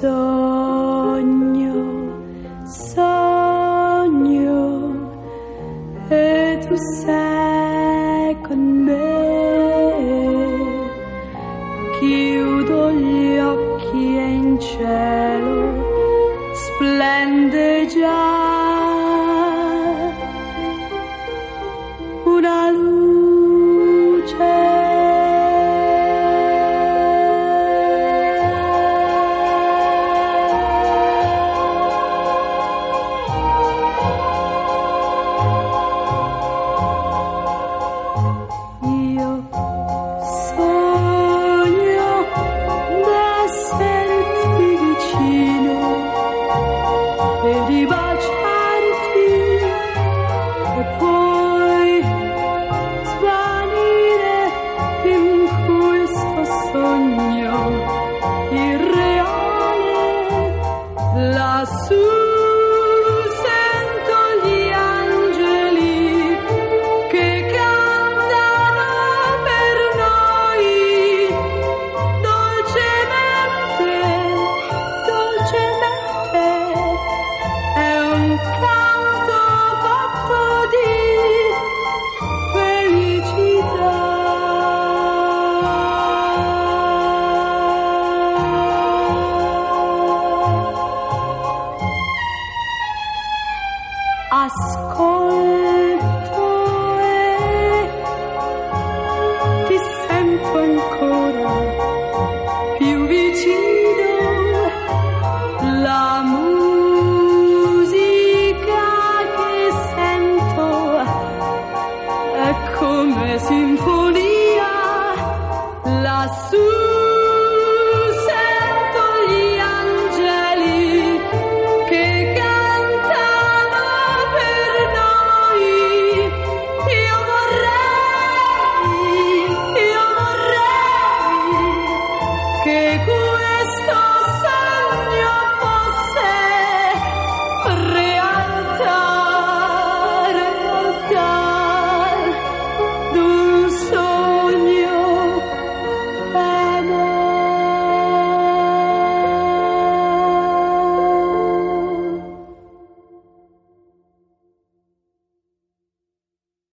sogno, sogno e tu sei con me. Chiudo gli occhi e in cielo splende già to ascolto e ti sento ancora più vicino. La musica che sento è come sinfonia 给过